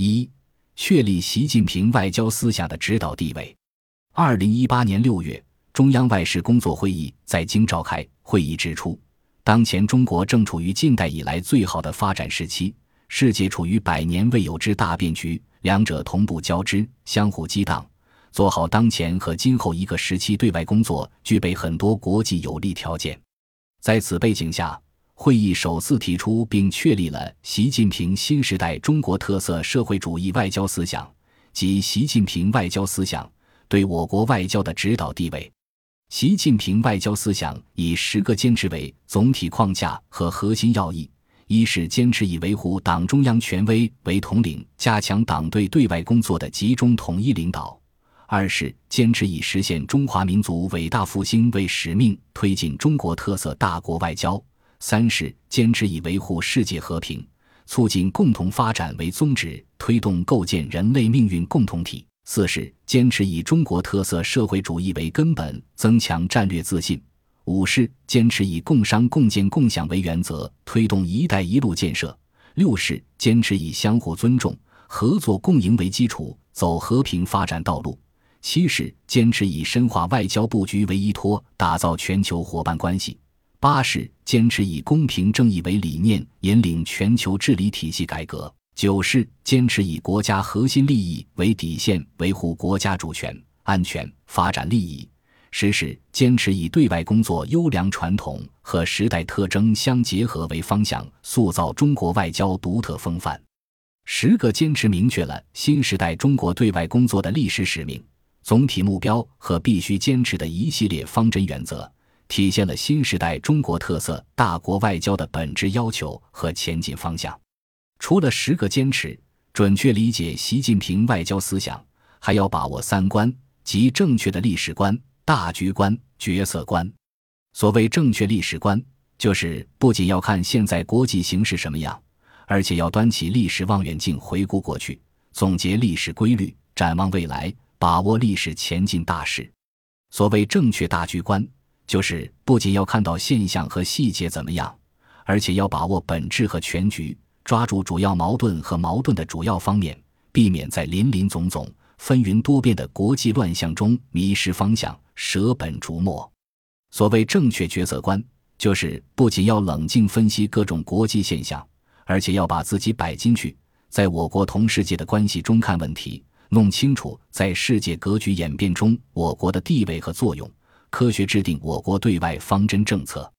一、确立习近平外交思想的指导地位。二零一八年六月，中央外事工作会议在京召开。会议指出，当前中国正处于近代以来最好的发展时期，世界处于百年未有之大变局，两者同步交织，相互激荡。做好当前和今后一个时期对外工作，具备很多国际有利条件。在此背景下，会议首次提出并确立了习近平新时代中国特色社会主义外交思想及习近平外交思想对我国外交的指导地位。习近平外交思想以十个坚持为总体框架和核心要义：一是坚持以维护党中央权威为统领，加强党对对外工作的集中统一领导。二是坚持以实现中华民族伟大复兴为使命，推进中国特色大国外交；三是坚持以维护世界和平、促进共同发展为宗旨，推动构建人类命运共同体；四是坚持以中国特色社会主义为根本，增强战略自信；五是坚持以共商共建共享为原则，推动“一带一路”建设；六是坚持以相互尊重、合作共赢为基础，走和平发展道路。七是坚持以深化外交布局为依托，打造全球伙伴关系；八是坚持以公平正义为理念，引领全球治理体系改革；九是坚持以国家核心利益为底线，维护国家主权、安全、发展利益；十是坚持以对外工作优良传统和时代特征相结合为方向，塑造中国外交独特风范。十个坚持明确了新时代中国对外工作的历史使命。总体目标和必须坚持的一系列方针原则，体现了新时代中国特色大国外交的本质要求和前进方向。除了十个坚持，准确理解习近平外交思想，还要把握三观，即正确的历史观、大局观、角色观。所谓正确历史观，就是不仅要看现在国际形势什么样，而且要端起历史望远镜，回顾过去，总结历史规律，展望未来。把握历史前进大势，所谓正确大局观，就是不仅要看到现象和细节怎么样，而且要把握本质和全局，抓住主要矛盾和矛盾的主要方面，避免在林林总总、纷纭多变的国际乱象中迷失方向、舍本逐末。所谓正确决策观，就是不仅要冷静分析各种国际现象，而且要把自己摆进去，在我国同世界的关系中看问题。弄清楚在世界格局演变中我国的地位和作用，科学制定我国对外方针政策。